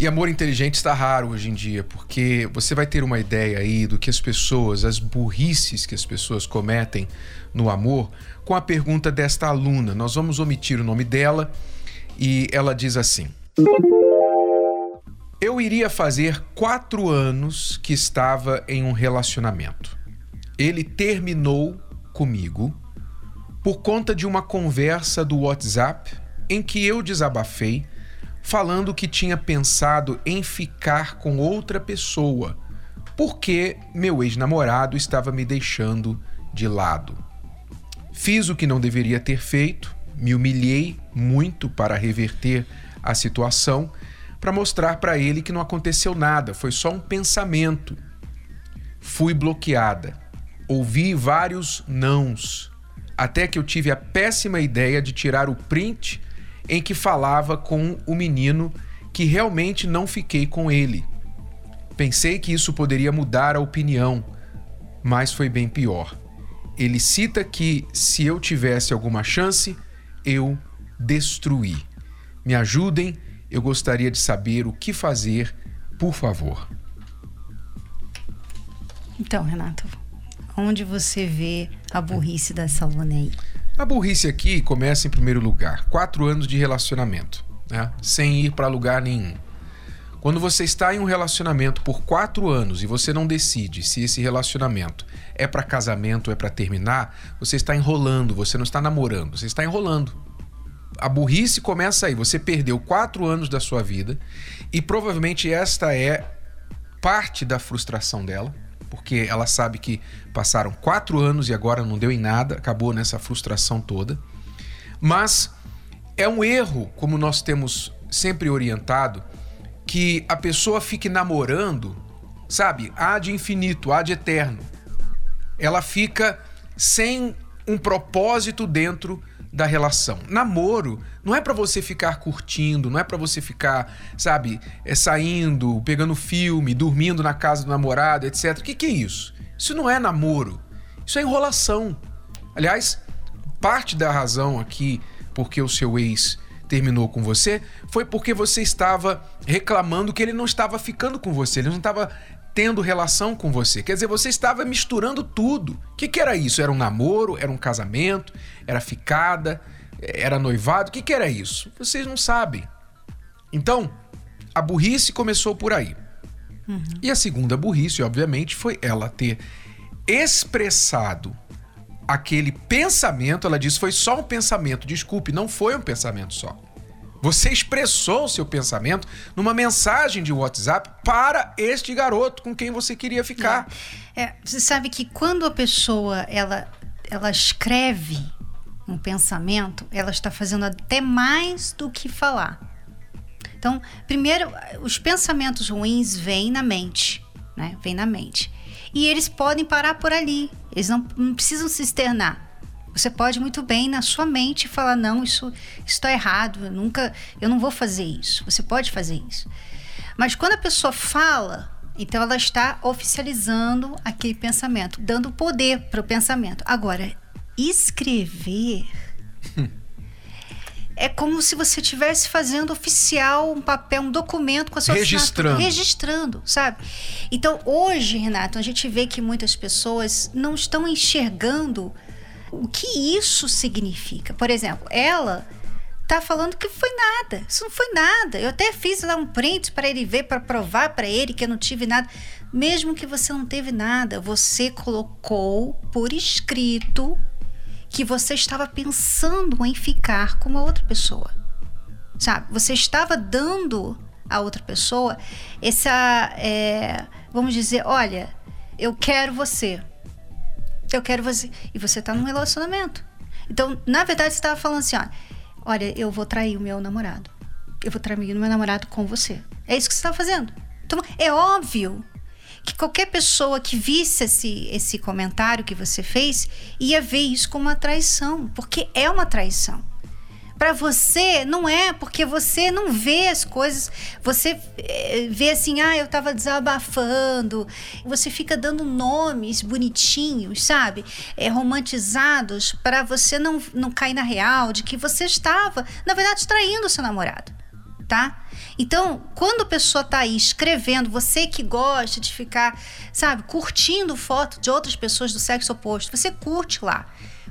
E amor inteligente está raro hoje em dia, porque você vai ter uma ideia aí do que as pessoas, as burrices que as pessoas cometem no amor, com a pergunta desta aluna. Nós vamos omitir o nome dela e ela diz assim. Eu iria fazer quatro anos que estava em um relacionamento. Ele terminou comigo por conta de uma conversa do WhatsApp em que eu desabafei, falando que tinha pensado em ficar com outra pessoa, porque meu ex-namorado estava me deixando de lado. Fiz o que não deveria ter feito, me humilhei muito para reverter a situação para mostrar para ele que não aconteceu nada, foi só um pensamento. Fui bloqueada. Ouvi vários nãos, até que eu tive a péssima ideia de tirar o print em que falava com o menino que realmente não fiquei com ele. Pensei que isso poderia mudar a opinião, mas foi bem pior. Ele cita que se eu tivesse alguma chance, eu destruí. Me ajudem eu gostaria de saber o que fazer, por favor. Então, Renato, onde você vê a burrice dessa aluna aí? A burrice aqui começa em primeiro lugar. Quatro anos de relacionamento, né? sem ir para lugar nenhum. Quando você está em um relacionamento por quatro anos e você não decide se esse relacionamento é para casamento ou é para terminar, você está enrolando, você não está namorando, você está enrolando a burrice começa aí. Você perdeu quatro anos da sua vida e provavelmente esta é parte da frustração dela, porque ela sabe que passaram quatro anos e agora não deu em nada, acabou nessa frustração toda. Mas é um erro, como nós temos sempre orientado, que a pessoa fique namorando, sabe, há de infinito, há de eterno. Ela fica sem um propósito dentro da relação. Namoro não é para você ficar curtindo, não é para você ficar, sabe, é, saindo, pegando filme, dormindo na casa do namorado, etc. O que, que é isso? Isso não é namoro. Isso é enrolação. Aliás, parte da razão aqui porque o seu ex terminou com você foi porque você estava reclamando que ele não estava ficando com você, ele não estava tendo relação com você. Quer dizer, você estava misturando tudo. O que, que era isso? Era um namoro? Era um casamento? Era ficada? Era noivado? O que, que era isso? Vocês não sabem. Então, a burrice começou por aí. Uhum. E a segunda burrice, obviamente, foi ela ter expressado aquele pensamento. Ela disse: foi só um pensamento. Desculpe, não foi um pensamento só. Você expressou o seu pensamento numa mensagem de WhatsApp para este garoto com quem você queria ficar. É, é, você sabe que quando a pessoa ela, ela escreve um pensamento, ela está fazendo até mais do que falar. Então, primeiro, os pensamentos ruins vêm na mente, né? Vêm na mente. E eles podem parar por ali. Eles não, não precisam se externar. Você pode muito bem na sua mente falar não, isso está errado, eu nunca, eu não vou fazer isso. Você pode fazer isso. Mas quando a pessoa fala, então ela está oficializando aquele pensamento, dando poder para o pensamento. Agora, escrever é como se você estivesse fazendo oficial um papel, um documento com a sua registrando, registrando, sabe? Então hoje, Renato, a gente vê que muitas pessoas não estão enxergando o que isso significa. Por exemplo, ela tá falando que foi nada. Isso não foi nada. Eu até fiz lá um print para ele ver, para provar para ele que eu não tive nada. Mesmo que você não teve nada, você colocou por escrito que você estava pensando em ficar com uma outra pessoa. Sabe? Você estava dando a outra pessoa essa, é, vamos dizer, olha, eu quero você. Eu quero você. E você tá num relacionamento. Então, na verdade, você estava falando assim: ó, olha, eu vou trair o meu namorado. Eu vou trair o meu namorado com você. É isso que você está fazendo. Então, é óbvio que qualquer pessoa que visse esse, esse comentário que você fez ia ver isso como uma traição, porque é uma traição. Para você não é, porque você não vê as coisas, você eh, vê assim, ah, eu estava desabafando. Você fica dando nomes bonitinhos, sabe? É, romantizados para você não, não cair na real de que você estava, na verdade, traindo o seu namorado, tá? Então, quando a pessoa tá aí escrevendo, você que gosta de ficar, sabe, curtindo foto de outras pessoas do sexo oposto, você curte lá.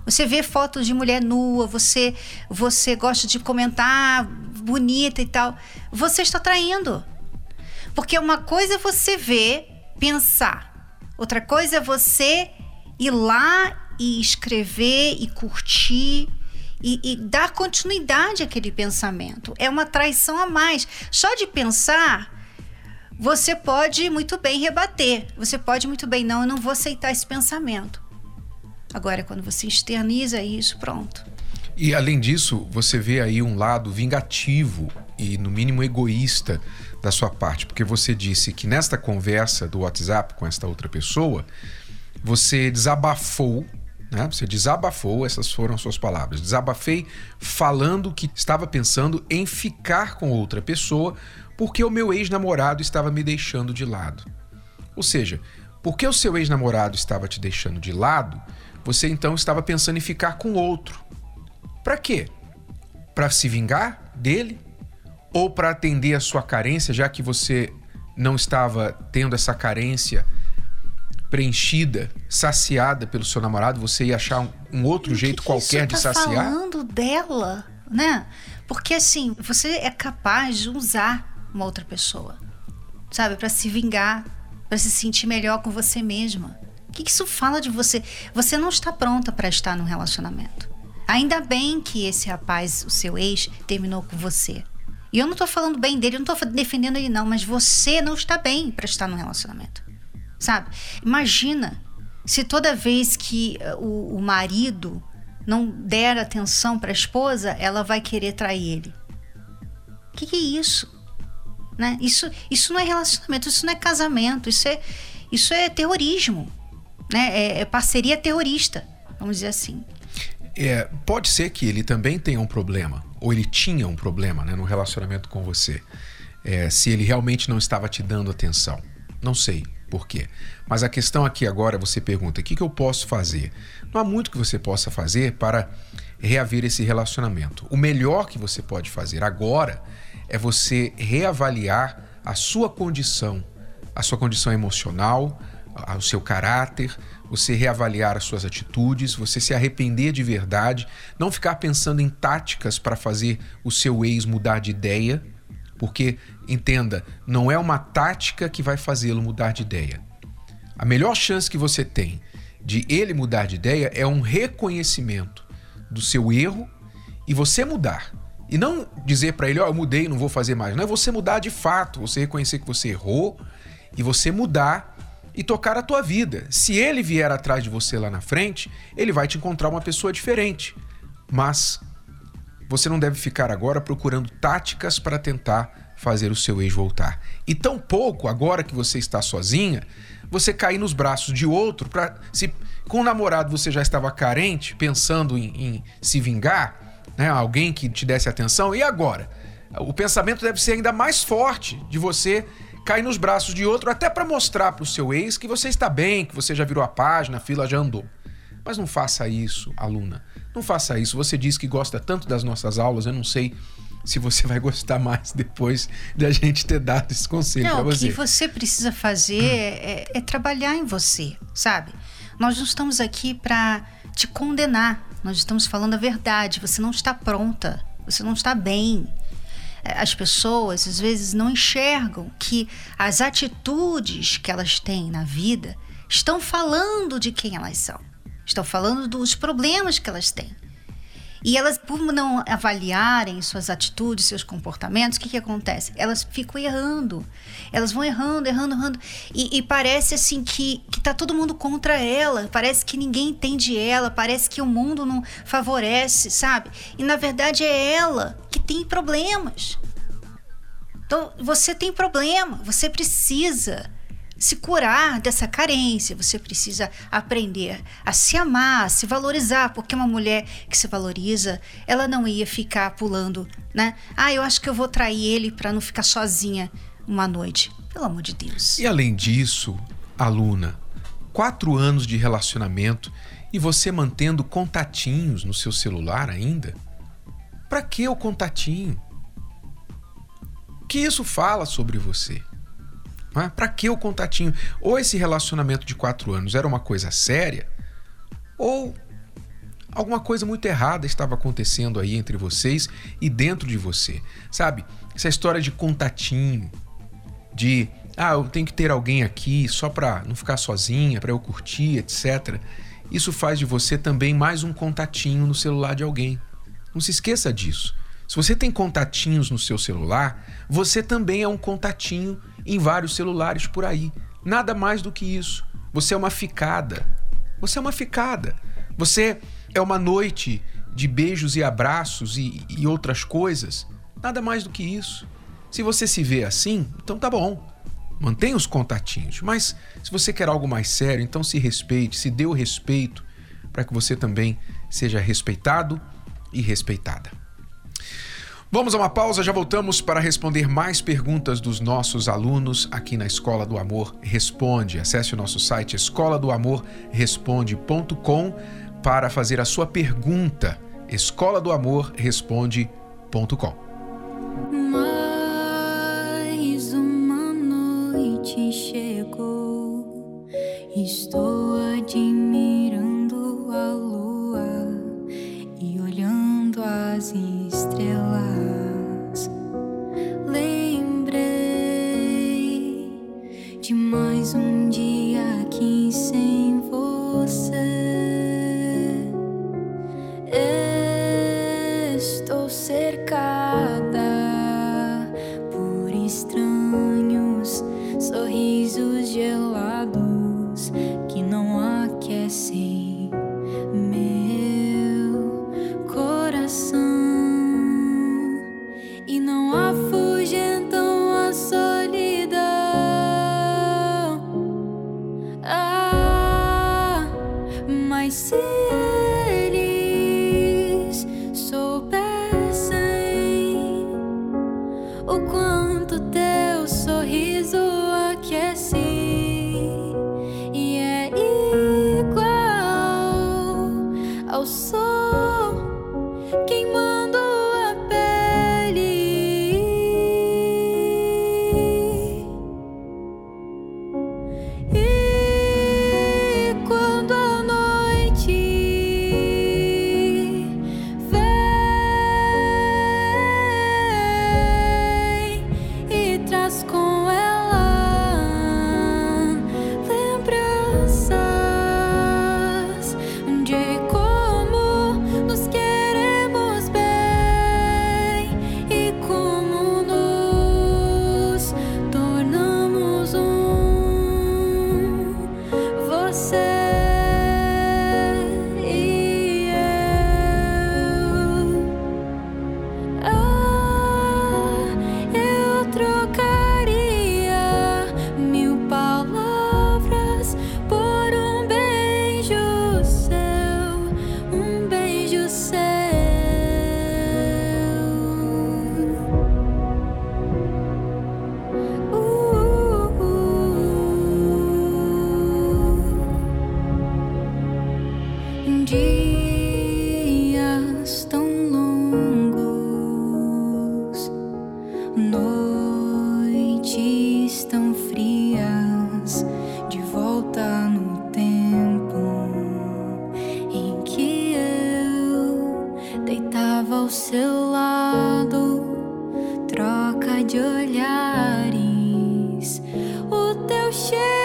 Você vê fotos de mulher nua, você você gosta de comentar bonita e tal. Você está traindo. Porque uma coisa é você ver, pensar. Outra coisa é você ir lá e escrever e curtir e, e, dar continuidade àquele pensamento. É uma traição a mais. Só de pensar, você pode muito bem rebater. Você pode muito bem, não, eu não vou aceitar esse pensamento. Agora, quando você externiza isso, pronto. E além disso, você vê aí um lado vingativo e, no mínimo, egoísta da sua parte, porque você disse que nesta conversa do WhatsApp com esta outra pessoa, você desabafou, né? Você desabafou, essas foram suas palavras. Desabafei falando que estava pensando em ficar com outra pessoa porque o meu ex-namorado estava me deixando de lado. Ou seja, porque o seu ex-namorado estava te deixando de lado, você então estava pensando em ficar com outro. Para quê? Para se vingar dele? Ou para atender a sua carência, já que você não estava tendo essa carência preenchida, saciada pelo seu namorado, você ia achar um, um outro jeito que qualquer de tá saciar? falando dela, né? Porque assim, você é capaz de usar uma outra pessoa, sabe, para se vingar, para se sentir melhor com você mesma que isso fala de você? Você não está pronta para estar num relacionamento. Ainda bem que esse rapaz, o seu ex, terminou com você. E eu não estou falando bem dele, eu não estou defendendo ele, não, mas você não está bem para estar num relacionamento. Sabe? Imagina se toda vez que uh, o, o marido não der atenção para a esposa, ela vai querer trair ele. O que, que, é isso? Né? Isso? Isso não é relacionamento, isso não é casamento, isso é, isso é terrorismo né? É, é parceria terrorista, vamos dizer assim. É, pode ser que ele também tenha um problema, ou ele tinha um problema né, no relacionamento com você. É, se ele realmente não estava te dando atenção. Não sei por quê. Mas a questão aqui agora, você pergunta: o que, que eu posso fazer? Não há muito que você possa fazer para reaver esse relacionamento. O melhor que você pode fazer agora é você reavaliar a sua condição, a sua condição emocional, o seu caráter, você reavaliar as suas atitudes, você se arrepender de verdade, não ficar pensando em táticas para fazer o seu ex mudar de ideia, porque entenda, não é uma tática que vai fazê-lo mudar de ideia. A melhor chance que você tem de ele mudar de ideia é um reconhecimento do seu erro e você mudar. E não dizer para ele, ó, oh, eu mudei, não vou fazer mais. Não é você mudar de fato, você reconhecer que você errou e você mudar e tocar a tua vida. Se ele vier atrás de você lá na frente, ele vai te encontrar uma pessoa diferente. Mas você não deve ficar agora procurando táticas para tentar fazer o seu ex voltar. E tampouco, agora que você está sozinha, você cair nos braços de outro para se com o namorado você já estava carente, pensando em, em se vingar, né? Alguém que te desse atenção. E agora? O pensamento deve ser ainda mais forte de você cair nos braços de outro até para mostrar para o seu ex que você está bem, que você já virou a página, a fila já andou. Mas não faça isso, aluna. Não faça isso. Você diz que gosta tanto das nossas aulas, eu não sei se você vai gostar mais depois da gente ter dado esse conselho para você. O que você precisa fazer é, é, trabalhar em você, sabe? Nós não estamos aqui para te condenar. Nós estamos falando a verdade. Você não está pronta. Você não está bem as pessoas às vezes não enxergam que as atitudes que elas têm na vida estão falando de quem elas são, estão falando dos problemas que elas têm. E elas, por não avaliarem suas atitudes, seus comportamentos, o que, que acontece? Elas ficam errando. Elas vão errando, errando, errando. E, e, parece assim que, que tá todo mundo contra ela. Parece que ninguém entende ela. Parece que o mundo não favorece, sabe? E na verdade é ela tem problemas. Então você tem problema. Você precisa se curar dessa carência, você precisa aprender a se amar, a se valorizar, porque uma mulher que se valoriza, ela não ia ficar pulando, né? Ah, eu acho que eu vou trair ele para não ficar sozinha uma noite. Pelo amor de Deus. E além disso, aluna, quatro anos de relacionamento e você mantendo contatinhos no seu celular ainda? Para que o contatinho? O que isso fala sobre você? É? Para que o contatinho? Ou esse relacionamento de quatro anos era uma coisa séria, ou alguma coisa muito errada estava acontecendo aí entre vocês e dentro de você. Sabe? Essa história de contatinho, de ah, eu tenho que ter alguém aqui só para não ficar sozinha, para eu curtir, etc. Isso faz de você também mais um contatinho no celular de alguém. Não se esqueça disso. Se você tem contatinhos no seu celular, você também é um contatinho em vários celulares por aí. Nada mais do que isso. Você é uma ficada. Você é uma ficada. Você é uma noite de beijos e abraços e, e outras coisas. Nada mais do que isso. Se você se vê assim, então tá bom. Mantenha os contatinhos. Mas se você quer algo mais sério, então se respeite, se dê o respeito para que você também seja respeitado e respeitada. Vamos a uma pausa, já voltamos para responder mais perguntas dos nossos alunos aqui na Escola do Amor Responde. Acesse o nosso site escola do amor responde.com para fazer a sua pergunta. Escola do Amor responde.com. Mais uma noite chegou, estou admirando mas se ao seu lado, troca de olhares, o teu cheiro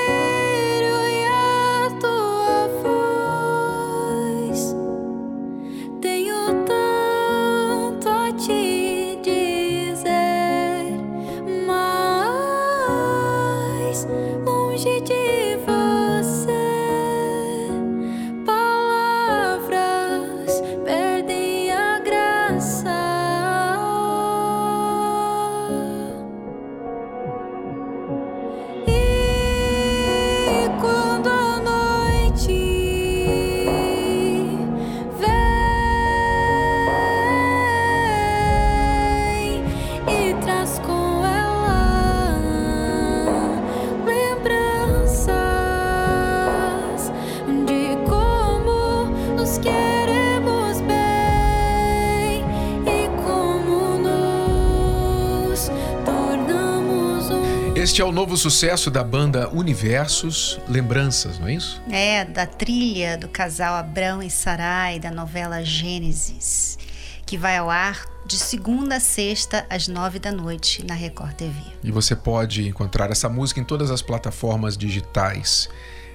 Este é o novo sucesso da banda Universos Lembranças, não é isso? É, da trilha do casal Abrão e Sarai da novela Gênesis, que vai ao ar de segunda a sexta às nove da noite na Record TV. E você pode encontrar essa música em todas as plataformas digitais.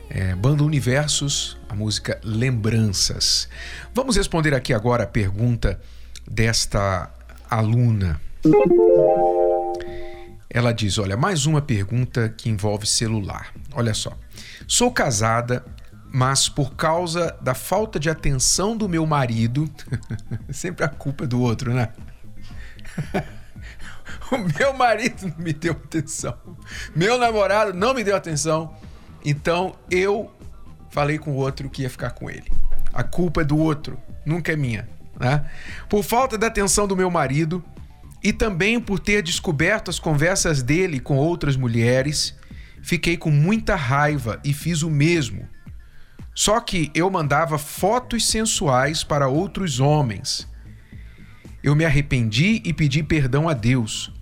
É, Banda Universos, a música Lembranças. Vamos responder aqui agora a pergunta desta aluna. Ela diz: Olha, mais uma pergunta que envolve celular. Olha só. Sou casada, mas por causa da falta de atenção do meu marido, sempre a culpa é do outro, né? o meu marido não me deu atenção. Meu namorado não me deu atenção. Então eu falei com o outro que ia ficar com ele. A culpa é do outro, nunca é minha. Né? Por falta da atenção do meu marido e também por ter descoberto as conversas dele com outras mulheres, fiquei com muita raiva e fiz o mesmo. Só que eu mandava fotos sensuais para outros homens. Eu me arrependi e pedi perdão a Deus.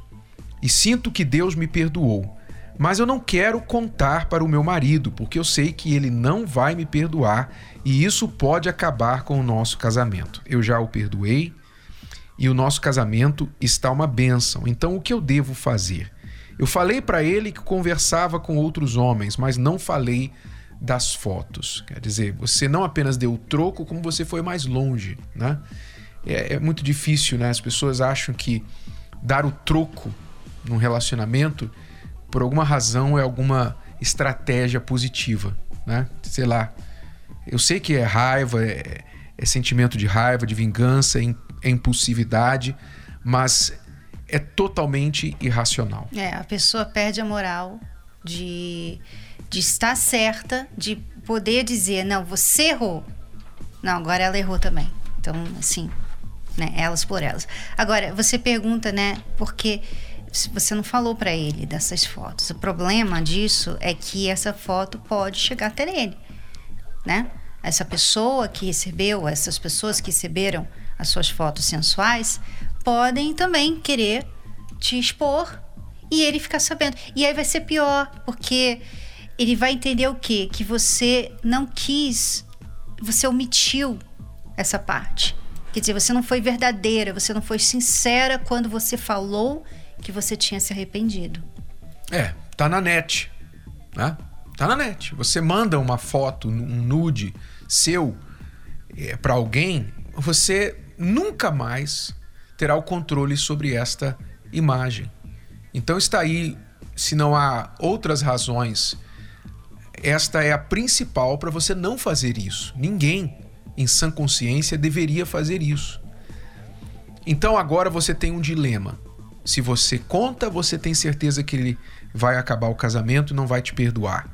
E sinto que Deus me perdoou. Mas eu não quero contar para o meu marido, porque eu sei que ele não vai me perdoar e isso pode acabar com o nosso casamento. Eu já o perdoei e o nosso casamento está uma bênção. Então o que eu devo fazer? Eu falei para ele que conversava com outros homens, mas não falei das fotos. Quer dizer, você não apenas deu o troco, como você foi mais longe, né? É, é muito difícil, né? As pessoas acham que dar o troco num relacionamento por alguma razão é alguma estratégia positiva, né? Sei lá. Eu sei que é raiva, é, é sentimento de raiva, de vingança, é, é impulsividade, mas é totalmente irracional. É, a pessoa perde a moral de, de estar certa, de poder dizer, não, você errou. Não, agora ela errou também. Então, assim, né, elas por elas. Agora, você pergunta, né, porque você não falou para ele dessas fotos. O problema disso é que essa foto pode chegar até ele, né? Essa pessoa que recebeu, essas pessoas que receberam as suas fotos sensuais, podem também querer te expor e ele ficar sabendo. E aí vai ser pior, porque ele vai entender o quê? Que você não quis, você omitiu essa parte. Quer dizer, você não foi verdadeira, você não foi sincera quando você falou que você tinha se arrependido. É, tá na net, né? Tá na net. Você manda uma foto, um nude seu é, para alguém, você nunca mais terá o controle sobre esta imagem. Então está aí, se não há outras razões, esta é a principal para você não fazer isso. Ninguém em sã consciência deveria fazer isso. Então agora você tem um dilema. Se você conta, você tem certeza que ele vai acabar o casamento e não vai te perdoar.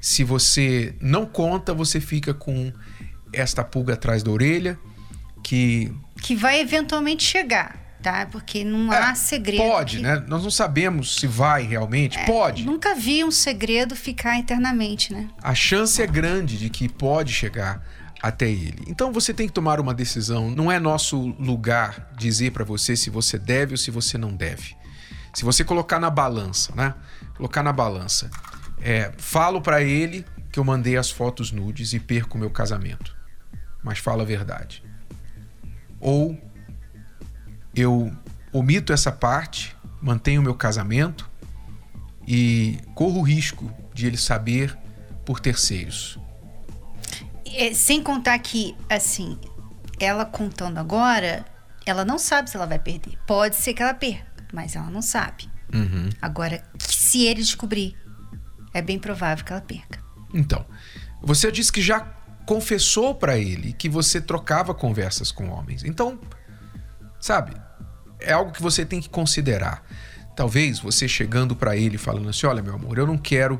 Se você não conta, você fica com esta pulga atrás da orelha que que vai eventualmente chegar, tá? Porque não é, há segredo. Pode, que... né? Nós não sabemos se vai realmente. É, pode. Nunca vi um segredo ficar eternamente, né? A chance é grande de que pode chegar até ele. Então você tem que tomar uma decisão. Não é nosso lugar dizer para você se você deve ou se você não deve. Se você colocar na balança, né? Colocar na balança. É, falo para ele que eu mandei as fotos nudes e perco o meu casamento. Mas falo a verdade. Ou eu omito essa parte, mantenho o meu casamento e corro o risco de ele saber por terceiros. É, sem contar que, assim, ela contando agora, ela não sabe se ela vai perder. Pode ser que ela perca, mas ela não sabe. Uhum. Agora, se ele descobrir, é bem provável que ela perca. Então, você disse que já confessou para ele que você trocava conversas com homens. Então, sabe, é algo que você tem que considerar. Talvez você chegando para ele falando assim: "Olha, meu amor, eu não quero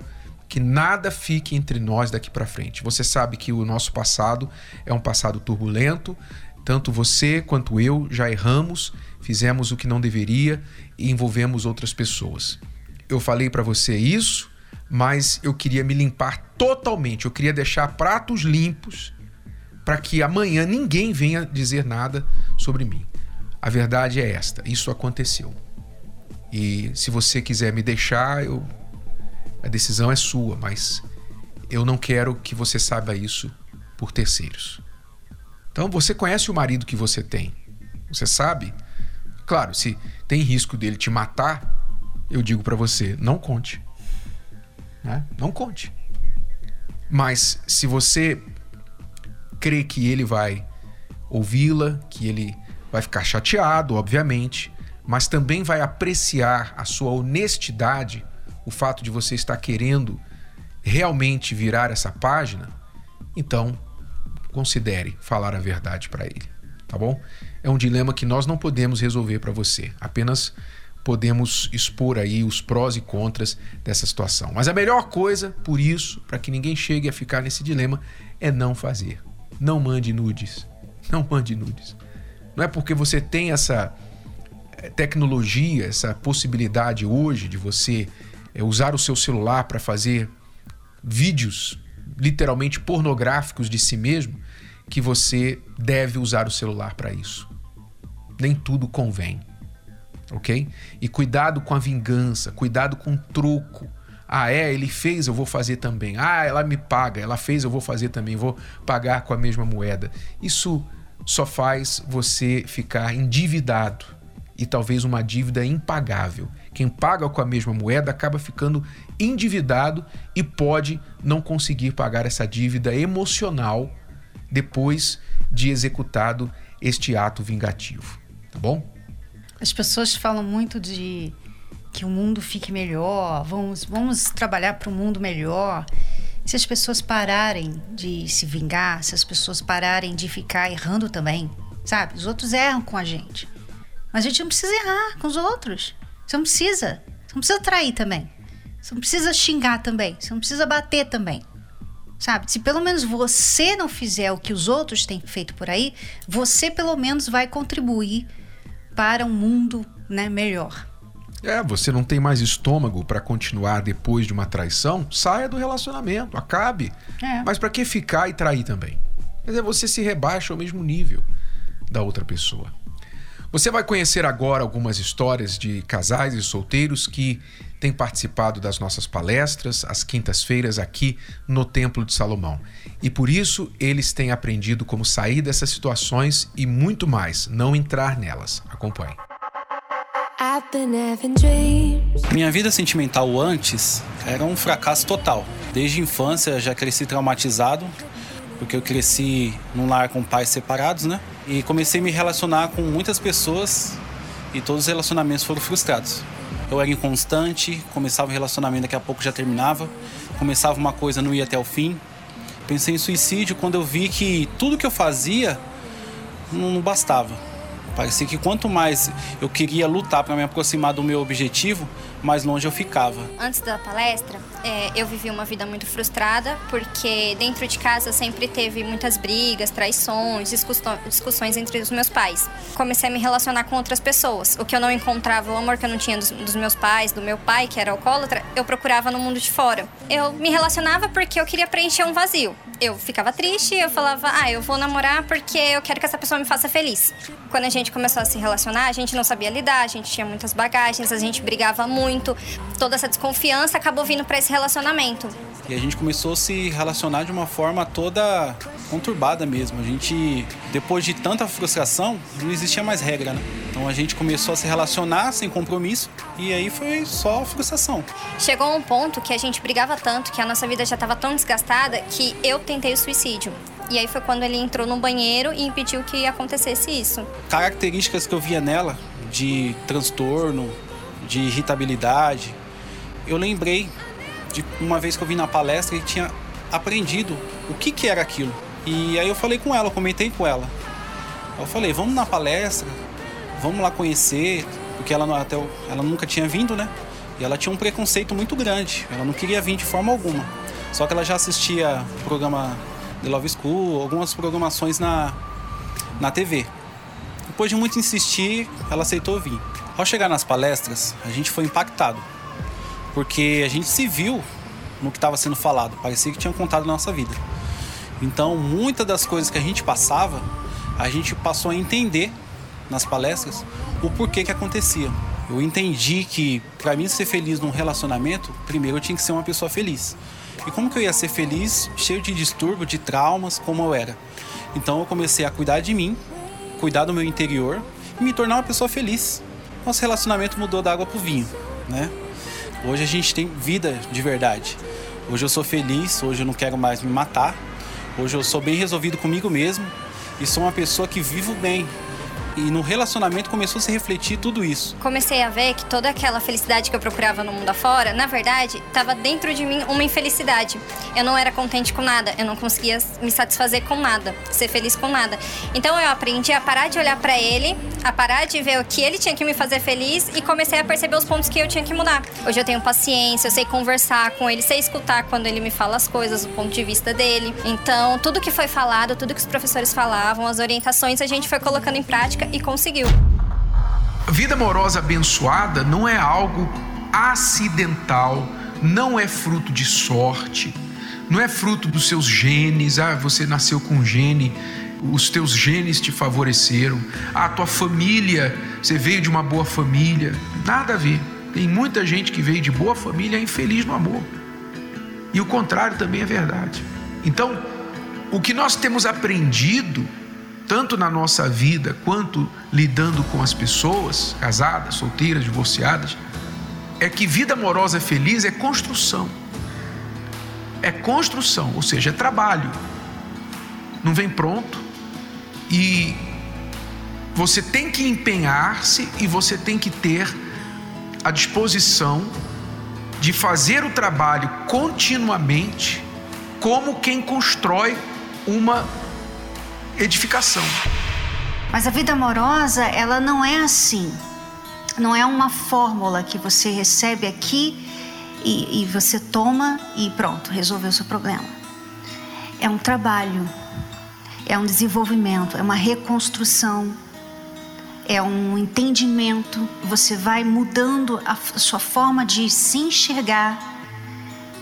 que nada fique entre nós daqui para frente. Você sabe que o nosso passado é um passado turbulento, tanto você quanto eu já erramos, fizemos o que não deveria e envolvemos outras pessoas. Eu falei para você isso, mas eu queria me limpar totalmente, eu queria deixar pratos limpos para que amanhã ninguém venha dizer nada sobre mim. A verdade é esta: isso aconteceu. E se você quiser me deixar, eu A decisão é sua, mas eu não quero que você saiba isso por terceiros. Então você conhece o marido que você tem. Você sabe? Claro, se tem risco dele te matar, eu digo para você, não conte. Né? Não conte. Mas se você crê que ele vai ouvi-la, que ele vai ficar chateado, obviamente, mas também vai apreciar a sua honestidade, o fato de você estar querendo realmente virar essa página, então considere falar a verdade para ele, tá bom? É um dilema que nós não podemos resolver para você, apenas podemos expor aí os prós e contras dessa situação. Mas a melhor coisa, por isso, para que ninguém chegue a ficar nesse dilema, é não fazer. Não mande nudes. Não mande nudes. Não é porque você tem essa eh, tecnologia, essa possibilidade hoje de você eh, usar o seu celular para fazer vídeos literalmente pornográficos de si mesmo, que você deve usar o celular para isso. Nem tudo convém. Ok? E cuidado com a vingança, cuidado com o troco. Ah, é, ele fez, eu vou fazer também. Ah, ela me paga, ela fez, eu vou fazer também, vou pagar com a mesma moeda. Isso só faz você ficar endividado e talvez uma dívida impagável. Quem paga com a mesma moeda acaba ficando endividado e pode não conseguir pagar essa dívida emocional depois de executado este ato vingativo. Tá bom? As pessoas falam muito de que o mundo fique melhor, vamos, vamos trabalhar para um mundo melhor. Se as pessoas pararem de se vingar, se as pessoas pararem de ficar errando também, sabe? Os outros erram com a gente. Mas a gente não precisa errar com os outros. Você não precisa. Você não precisa trair também. Você não precisa xingar também. Você não precisa bater também. Sabe? Se pelo menos você não fizer o que os outros têm feito por aí, você pelo menos vai contribuir para um mundo né, melhor. É, você não tem mais estômago para continuar depois de uma traição? Saia do relacionamento, acabe. É. Mas para que ficar e trair também? Quer dizer, você se rebaixa ao mesmo nível da outra pessoa. Você vai conhecer agora algumas histórias de casais e solteiros que têm participado das nossas palestras às quintas-feiras aqui no Templo de Salomão. E por isso eles têm aprendido como sair dessas situações e muito mais, não entrar nelas. Acompanhe. Minha vida sentimental antes era um fracasso total. Desde a infância já cresci traumatizado, porque eu cresci num lar com pais separados, né? E comecei a me relacionar com muitas pessoas e todos os relacionamentos foram frustrados. Eu era inconstante, começava o relacionamento, daqui a pouco já terminava. Começava uma coisa, não ia até o fim. Pensei em suicídio quando eu vi que tudo que eu fazia não bastava. Parecia que quanto mais eu queria lutar para me aproximar do meu objetivo, mais longe eu ficava. Antes da palestra, é, eu vivi uma vida muito frustrada, porque dentro de casa sempre teve muitas brigas, traições, discussões entre os meus pais. Comecei a me relacionar com outras pessoas. O que eu não encontrava, o amor que eu não tinha dos, dos meus pais, do meu pai, que era alcoólatra, eu procurava no mundo de fora. Eu me relacionava porque eu queria preencher um vazio. Eu ficava triste, eu falava, ah, eu vou namorar porque eu quero que essa pessoa me faça feliz. Quando a gente começou a se relacionar, a gente não sabia lidar, a gente tinha muitas bagagens, a gente brigava muito. Toda essa desconfiança acabou vindo para esse relacionamento. E a gente começou a se relacionar de uma forma toda conturbada mesmo. A gente, depois de tanta frustração, não existia mais regra, né? Então a gente começou a se relacionar sem compromisso e aí foi só frustração. Chegou um ponto que a gente brigava tanto, que a nossa vida já estava tão desgastada, que eu tentei o suicídio. E aí foi quando ele entrou no banheiro e impediu que acontecesse isso. Características que eu via nela de transtorno, de irritabilidade, eu lembrei de uma vez que eu vi na palestra e tinha aprendido o que, que era aquilo. E aí eu falei com ela, comentei com ela. Eu falei, vamos na palestra, vamos lá conhecer, porque ela, até, ela nunca tinha vindo, né? E ela tinha um preconceito muito grande, ela não queria vir de forma alguma. Só que ela já assistia o programa The Love School, algumas programações na, na TV. Depois de muito insistir, ela aceitou vir. Ao chegar nas palestras, a gente foi impactado, porque a gente se viu no que estava sendo falado, parecia que tinham contado a nossa vida. Então, muitas das coisas que a gente passava, a gente passou a entender nas palestras o porquê que acontecia. Eu entendi que para mim ser feliz num relacionamento, primeiro eu tinha que ser uma pessoa feliz. E como que eu ia ser feliz, cheio de distúrbio, de traumas, como eu era? Então eu comecei a cuidar de mim, cuidar do meu interior e me tornar uma pessoa feliz. Nosso relacionamento mudou da água pro vinho, né? Hoje a gente tem vida de verdade. Hoje eu sou feliz, hoje eu não quero mais me matar. Hoje eu sou bem resolvido comigo mesmo e sou uma pessoa que vivo bem, e no relacionamento começou a se refletir tudo isso. Comecei a ver que toda aquela felicidade que eu procurava no mundo afora, na verdade, estava dentro de mim uma infelicidade. Eu não era contente com nada, eu não conseguia me satisfazer com nada, ser feliz com nada. Então eu aprendi a parar de olhar para ele, a parar de ver o que ele tinha que me fazer feliz e comecei a perceber os pontos que eu tinha que mudar. Hoje eu tenho paciência, eu sei conversar com ele, sei escutar quando ele me fala as coisas do ponto de vista dele. Então, tudo que foi falado, tudo que os professores falavam, as orientações, a gente foi colocando em prática e conseguiu. Vida amorosa abençoada não é algo acidental, não é fruto de sorte, não é fruto dos seus genes, ah, você nasceu com gene, os teus genes te favoreceram, ah, a tua família, você veio de uma boa família, nada a ver. Tem muita gente que veio de boa família é infeliz no amor. E o contrário também é verdade. Então, o que nós temos aprendido tanto na nossa vida quanto lidando com as pessoas, casadas, solteiras, divorciadas, é que vida amorosa feliz é construção. É construção, ou seja, é trabalho. Não vem pronto e você tem que empenhar-se e você tem que ter a disposição de fazer o trabalho continuamente como quem constrói uma edificação. Mas a vida amorosa, ela não é assim. Não é uma fórmula que você recebe aqui e, e você toma e pronto, resolveu o seu problema. É um trabalho, é um desenvolvimento, é uma reconstrução, é um entendimento. Você vai mudando a sua forma de se enxergar,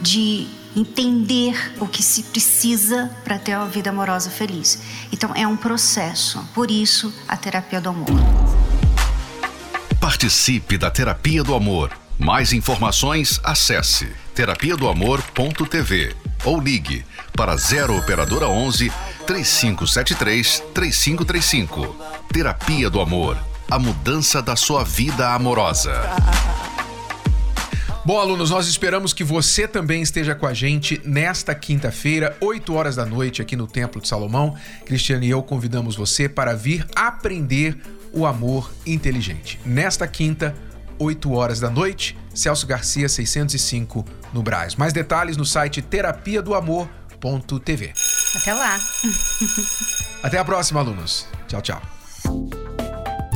de entender o que se precisa para ter uma vida amorosa feliz. Então é um processo. Por isso a terapia do amor. Participe da terapia do amor. Mais informações, acesse terapia do amor.tv ou ligue para 0 operadora 11 3573 3535. Terapia do amor. A mudança da sua vida amorosa. Bom, alunos, nós esperamos que você também esteja com a gente nesta quinta-feira, 8 horas da noite, aqui no Templo de Salomão. Cristiane e eu convidamos você para vir aprender o amor inteligente. Nesta quinta, 8 horas da noite, Celso Garcia 605 no Braz. Mais detalhes no site terapia do amor.tv. Até lá. Até a próxima, alunos. Tchau, tchau.